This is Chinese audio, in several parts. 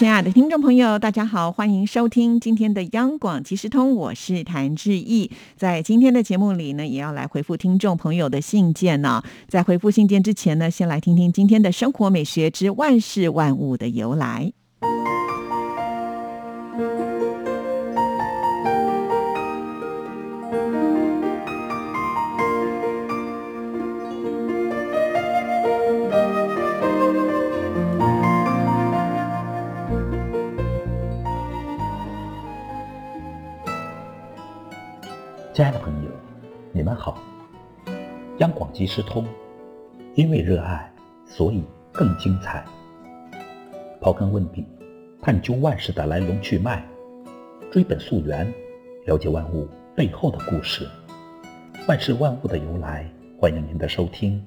亲爱的听众朋友，大家好，欢迎收听今天的央广即时通，我是谭志毅。在今天的节目里呢，也要来回复听众朋友的信件呢。在回复信件之前呢，先来听听今天的生活美学之万事万物的由来。亲爱的朋友，你们好。央广即时通，因为热爱，所以更精彩。刨根问底，探究万事的来龙去脉，追本溯源，了解万物背后的故事，万事万物的由来。欢迎您的收听，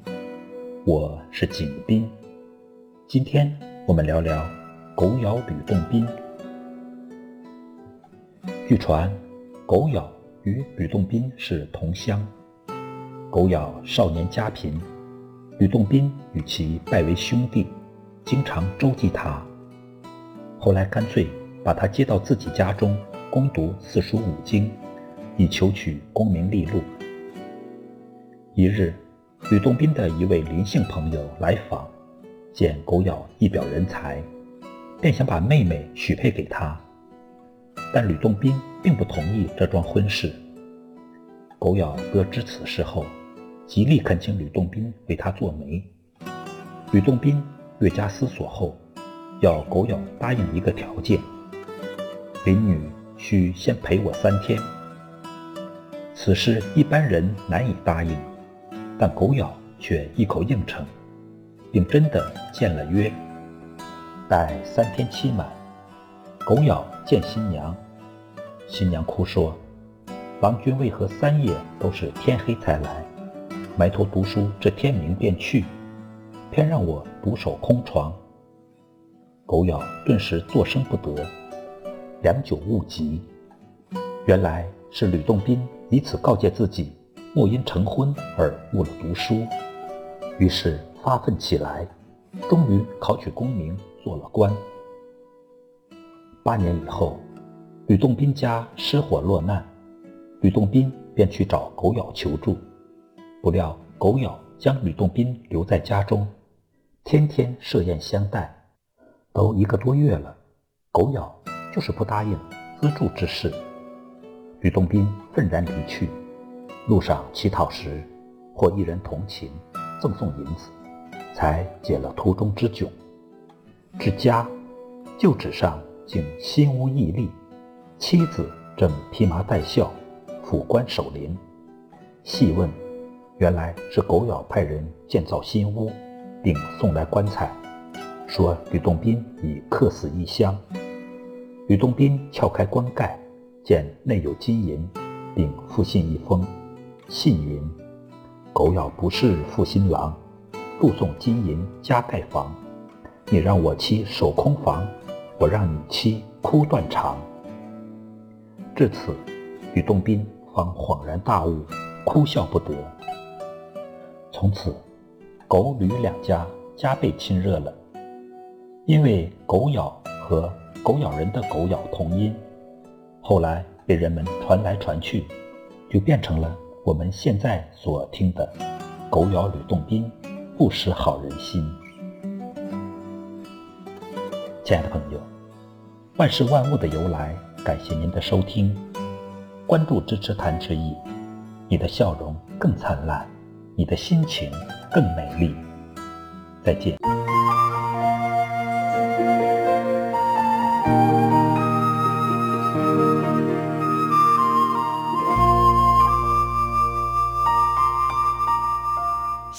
我是景斌。今天我们聊聊狗咬吕洞宾。据传，狗咬。与吕洞宾是同乡，狗咬少年家贫，吕洞宾与其拜为兄弟，经常周济他。后来干脆把他接到自己家中攻读四书五经，以求取功名利禄。一日，吕洞宾的一位林姓朋友来访，见狗咬一表人才，便想把妹妹许配给他。但吕洞宾并不同意这桩婚事。狗咬得知此事后，极力恳请吕洞宾为他做媒。吕洞宾略加思索后，要狗咬答应一个条件：林女需先陪我三天。此事一般人难以答应，但狗咬却一口应承，并真的见了约。待三天期满，狗咬见新娘。新娘哭说：“郎君为何三夜都是天黑才来？埋头读书，这天明便去，偏让我独守空床。”狗咬顿时作声不得，良久悟极，原来是吕洞宾以此告诫自己，莫因成婚而误了读书。于是发奋起来，终于考取功名，做了官。八年以后。吕洞宾家失火落难，吕洞宾便去找狗咬求助，不料狗咬将吕洞宾留在家中，天天设宴相待，都一个多月了，狗咬就是不答应资助之事。吕洞宾愤然离去，路上乞讨时，或一人同情，赠送银子，才解了途中之窘。至家，旧址上竟心无毅力。妻子正披麻戴孝，府官守灵。细问，原来是狗咬派人建造新屋，并送来棺材，说吕洞宾已客死异乡。吕洞宾撬开棺盖，见内有金银，并附信一封，信云：“狗咬不是负心郎，附送金银加盖房。你让我妻守空房，我让你妻哭断肠。”至此，吕洞宾方恍然大悟，哭笑不得。从此，狗吕两家加倍亲热了。因为狗咬和狗咬人的狗咬同音，后来被人们传来传去，就变成了我们现在所听的“狗咬吕洞宾，不识好人心”。亲爱的朋友，万事万物的由来。感谢您的收听，关注支持谭志毅，你的笑容更灿烂，你的心情更美丽。再见。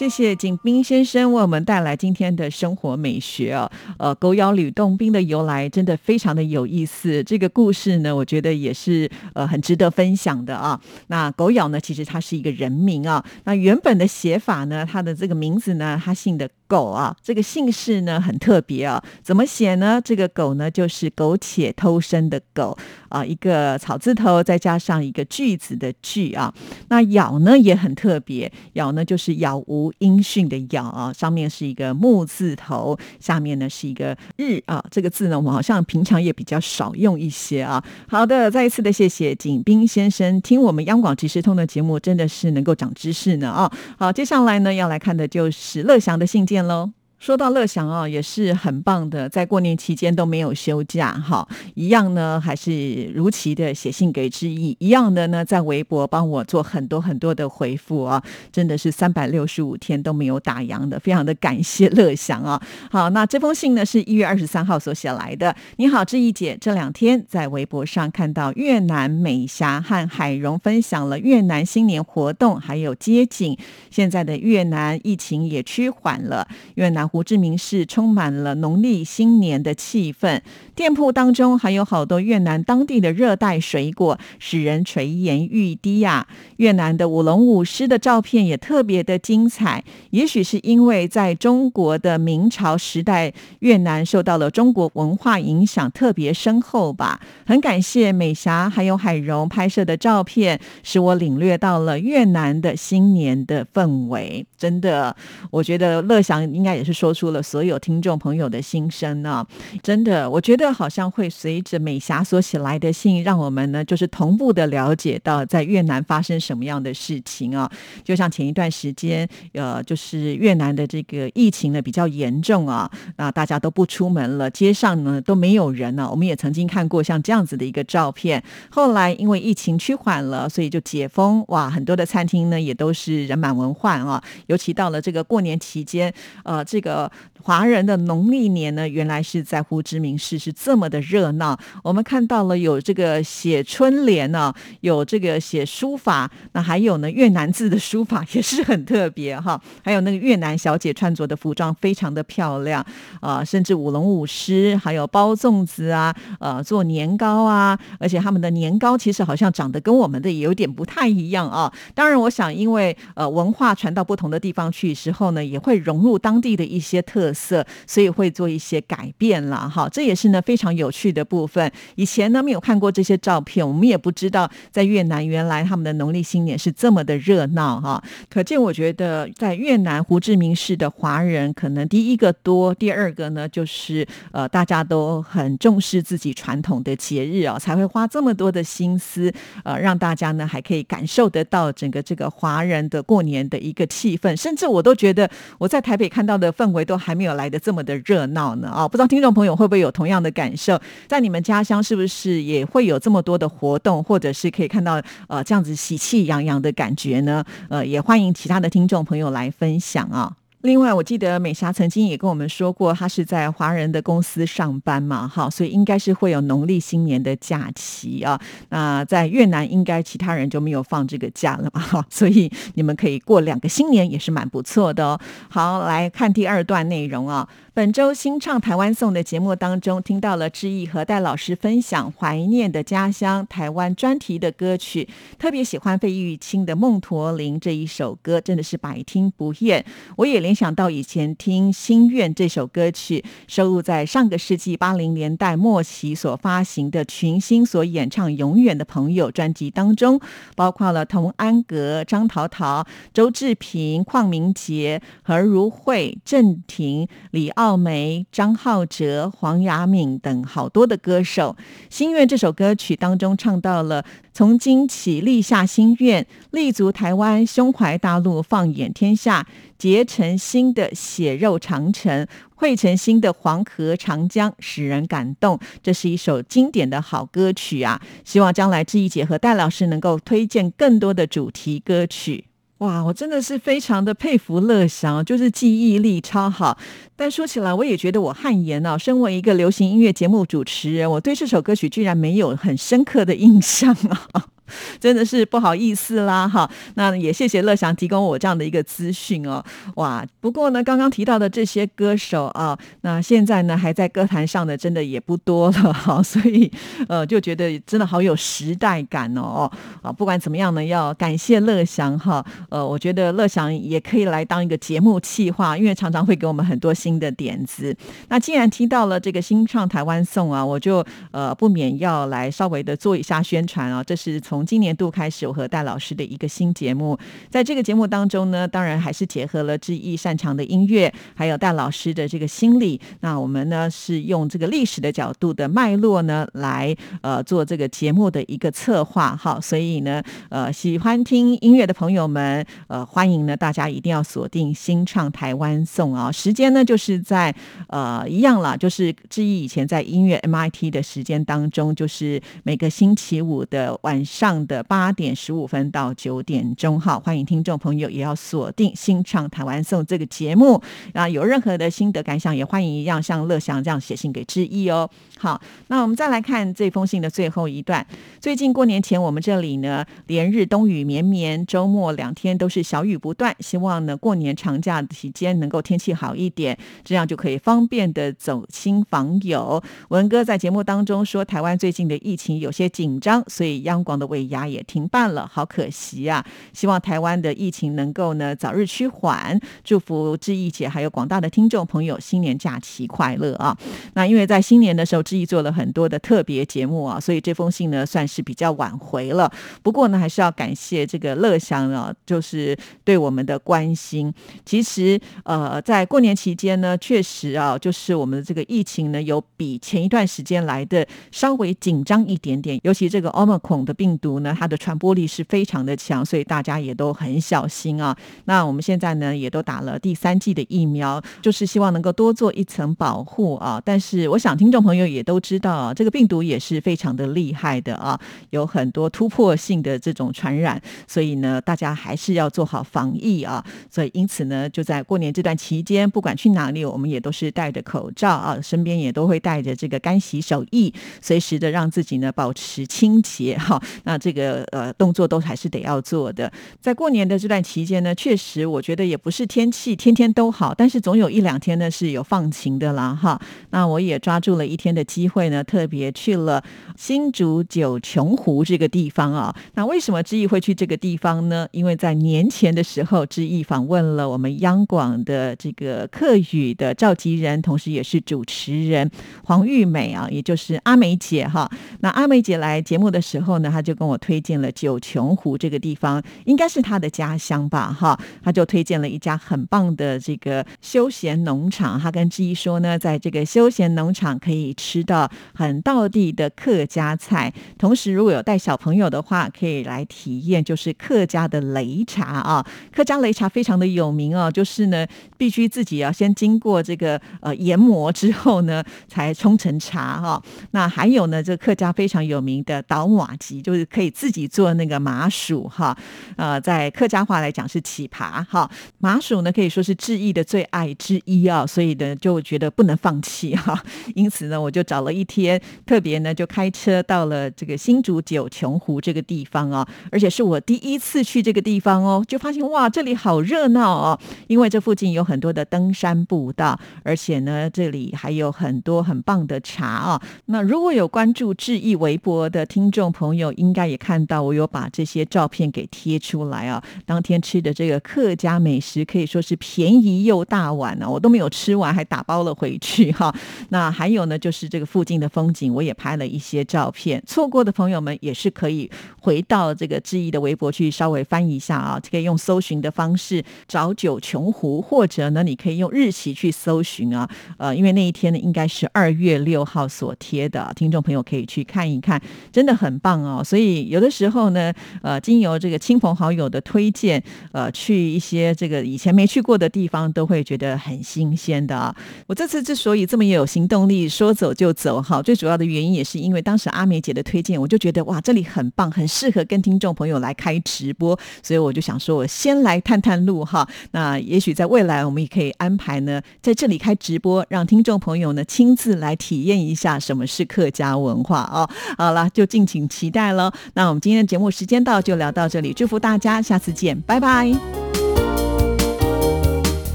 谢谢景斌先生为我们带来今天的生活美学啊，呃，狗咬吕洞宾的由来真的非常的有意思。这个故事呢，我觉得也是呃很值得分享的啊。那狗咬呢，其实它是一个人名啊。那原本的写法呢，它的这个名字呢，它姓的狗啊，这个姓氏呢很特别啊，怎么写呢？这个狗呢就是苟且偷生的苟啊，一个草字头再加上一个句子的句啊。那杳呢也很特别，杳呢就是杳无音讯的杳啊，上面是一个木字头，下面呢是一个日啊。这个字呢我们好像平常也比较少用一些啊。好的，再一次的谢谢景斌先生，听我们央广即时通的节目真的是能够长知识呢啊。好，接下来呢要来看的就是乐祥的信件。见喽。说到乐祥啊，也是很棒的，在过年期间都没有休假哈，一样呢还是如期的写信给志毅，一样的呢在微博帮我做很多很多的回复啊，真的是三百六十五天都没有打烊的，非常的感谢乐祥啊。好，那这封信呢是一月二十三号所写来的。你好，志毅姐，这两天在微博上看到越南美霞和海荣分享了越南新年活动，还有街景。现在的越南疫情也趋缓了，越南。胡志明市充满了农历新年的气氛，店铺当中还有好多越南当地的热带水果，使人垂涎欲滴呀。越南的舞龙舞狮的照片也特别的精彩，也许是因为在中国的明朝时代，越南受到了中国文化影响特别深厚吧。很感谢美霞还有海荣拍摄的照片，使我领略到了越南的新年的氛围。真的，我觉得乐祥应该也是。说出了所有听众朋友的心声呢，真的，我觉得好像会随着美霞所写来的信，让我们呢就是同步的了解到在越南发生什么样的事情啊。就像前一段时间，呃，就是越南的这个疫情呢比较严重啊，那大家都不出门了，街上呢都没有人呢。我们也曾经看过像这样子的一个照片。后来因为疫情趋缓了，所以就解封，哇，很多的餐厅呢也都是人满为患啊。尤其到了这个过年期间，呃，这个。呃，华人的农历年呢，原来是在胡志明市是这么的热闹。我们看到了有这个写春联呢，有这个写书法，那还有呢越南字的书法也是很特别哈。还有那个越南小姐穿着的服装非常的漂亮啊，甚至舞龙舞狮，还有包粽子啊，呃，做年糕啊，而且他们的年糕其实好像长得跟我们的也有点不太一样啊。当然，我想因为呃文化传到不同的地方去时候呢，也会融入当地的一。一些特色，所以会做一些改变了哈，这也是呢非常有趣的部分。以前呢没有看过这些照片，我们也不知道在越南原来他们的农历新年是这么的热闹哈。可见我觉得在越南胡志明市的华人可能第一个多，第二个呢就是呃大家都很重视自己传统的节日哦，才会花这么多的心思呃让大家呢还可以感受得到整个这个华人的过年的一个气氛，甚至我都觉得我在台北看到的氛。围都还没有来的这么的热闹呢啊！不知道听众朋友会不会有同样的感受？在你们家乡是不是也会有这么多的活动，或者是可以看到呃这样子喜气洋洋的感觉呢？呃，也欢迎其他的听众朋友来分享啊。另外，我记得美霞曾经也跟我们说过，她是在华人的公司上班嘛，哈，所以应该是会有农历新年的假期啊。那在越南，应该其他人就没有放这个假了嘛，哈，所以你们可以过两个新年也是蛮不错的哦。好，来看第二段内容啊。本周新唱台湾颂的节目当中，听到了志毅和戴老师分享怀念的家乡台湾专题的歌曲，特别喜欢费玉清的《梦驼铃》这一首歌，真的是百听不厌。我也联想到以前听《心愿》这首歌曲，收录在上个世纪八零年代末期所发行的群星所演唱《永远的朋友》专辑当中，包括了童安格、张桃桃、周志平、邝明杰、何如慧、郑婷、李奥。赵梅、张浩哲、黄雅敏等好多的歌手，《心愿》这首歌曲当中唱到了：“从今起立下心愿，立足台湾，胸怀大陆，放眼天下，结成新的血肉长城，汇成新的黄河长江，使人感动。”这是一首经典的好歌曲啊！希望将来志毅姐和戴老师能够推荐更多的主题歌曲。哇，我真的是非常的佩服乐祥，就是记忆力超好。但说起来，我也觉得我汗颜啊。身为一个流行音乐节目主持人，我对这首歌曲居然没有很深刻的印象啊。真的是不好意思啦哈。那也谢谢乐祥提供我这样的一个资讯哦。哇，不过呢，刚刚提到的这些歌手啊，那现在呢还在歌坛上的真的也不多了哈，所以呃就觉得真的好有时代感哦啊。不管怎么样呢，要感谢乐祥哈。呃，我觉得乐祥也可以来当一个节目企划，因为常常会给我们很多新的点子。那既然听到了这个新创台湾颂啊，我就呃不免要来稍微的做一下宣传啊。这是从从今年度开始，我和戴老师的一个新节目。在这个节目当中呢，当然还是结合了志毅擅长的音乐，还有戴老师的这个心理。那我们呢是用这个历史的角度的脉络呢来呃做这个节目的一个策划。好，所以呢呃喜欢听音乐的朋友们呃欢迎呢大家一定要锁定新创台湾颂啊。时间呢就是在呃一样了，就是志毅以前在音乐 MIT 的时间当中，就是每个星期五的晚上上的八点十五分到九点钟。好，欢迎听众朋友也要锁定新唱台湾颂这个节目啊。有任何的心得感想，也欢迎一样像乐祥这样写信给志毅哦。好，那我们再来看这封信的最后一段。最近过年前，我们这里呢连日冬雨绵绵，周末两天都是小雨不断。希望呢过年长假期间能够天气好一点，这样就可以方便的走亲访友。文哥在节目当中说，台湾最近的疫情有些紧张，所以央广的尾牙也停办了，好可惜啊！希望台湾的疫情能够呢早日趋缓。祝福志毅姐还有广大的听众朋友新年假期快乐啊！那因为在新年的时候，志毅做了很多的特别节目啊，所以这封信呢算是比较晚回了。不过呢，还是要感谢这个乐祥啊，就是对我们的关心。其实呃，在过年期间呢，确实啊，就是我们的这个疫情呢，有比前一段时间来的稍微紧张一点点。尤其这个 Omicron 的病毒呢，它的传播力是非常的强，所以大家也都很小心啊。那我们现在呢，也都打了第三剂的疫苗，就是希望能够多做一层保护啊。但是我想听众朋友也都知道啊，这个病毒也是非常的厉害的啊，有很多突破性的这种传染，所以呢，大家还是要做好防疫啊。所以因此呢，就在过年这段期间，不管去哪里，我们也都是戴着口罩啊，身边也都会带着这个干洗手液，随时的让自己呢保持清洁哈。那这个呃动作都还是得要做的。在过年的这段期间呢，确实我觉得也不是天气天天都好，但是总有一两天呢是有放晴的啦哈。那我也抓住了一天的机会呢，特别去了新竹九琼湖这个地方啊。那为什么志毅会去这个地方呢？因为在年前的时候，志毅访问了我们央广的这个客语的召集人，同时也是主持人黄玉美啊，也就是阿美姐哈。那阿美姐来节目的时候呢，她就跟我推荐了九琼湖这个地方，应该是他的家乡吧哈。他就推荐了一家很棒的这个休闲农场。他跟志毅说呢，在这个休闲农场可以吃到很道地的客家菜，同时如果有带小朋友的话，可以来体验就是客家的擂茶啊。客家擂茶非常的有名哦，就是呢必须自己要先经过这个呃研磨之后呢，才冲成茶哈。那还有呢，这客家非常有名的倒马吉，就是可以自己做那个麻薯哈。呃，在客家话来讲是起耙哈。麻薯呢可以说是志毅的最爱之一啊，所以呢就觉得不能放弃哈。因此呢，我就找了一天，特别呢就开车到了这个新竹九琼湖这个地方啊，而且是我第一次去这个地方哦，就发现哇，这里好热闹哦，因为这附近有很多的登山步道，而且呢这里还有很多很棒的茶啊。那如果有关注志毅微博的听众朋友，应该大家也看到我有把这些照片给贴出来啊。当天吃的这个客家美食可以说是便宜又大碗呢，我都没有吃完，还打包了回去哈。那还有呢，就是这个附近的风景，我也拍了一些照片。错过的朋友们也是可以回到这个志毅的微博去稍微翻一下啊，可以用搜寻的方式找九琼湖，或者呢，你可以用日期去搜寻啊。呃，因为那一天呢，应该是二月六号所贴的，听众朋友可以去看一看，真的很棒哦。所以有的时候呢，呃，经由这个亲朋好友的推荐，呃，去一些这个以前没去过的地方，都会觉得很新鲜的啊。我这次之所以这么有行动力，说走就走哈，最主要的原因也是因为当时阿梅姐的推荐，我就觉得哇，这里很棒，很适合跟听众朋友来开直播，所以我就想说，我先来探探路哈。那也许在未来，我们也可以安排呢，在这里开直播，让听众朋友呢亲自来体验一下什么是客家文化哦。好了，就敬请期待了。那我们今天的节目时间到，就聊到这里，祝福大家，下次见，拜拜。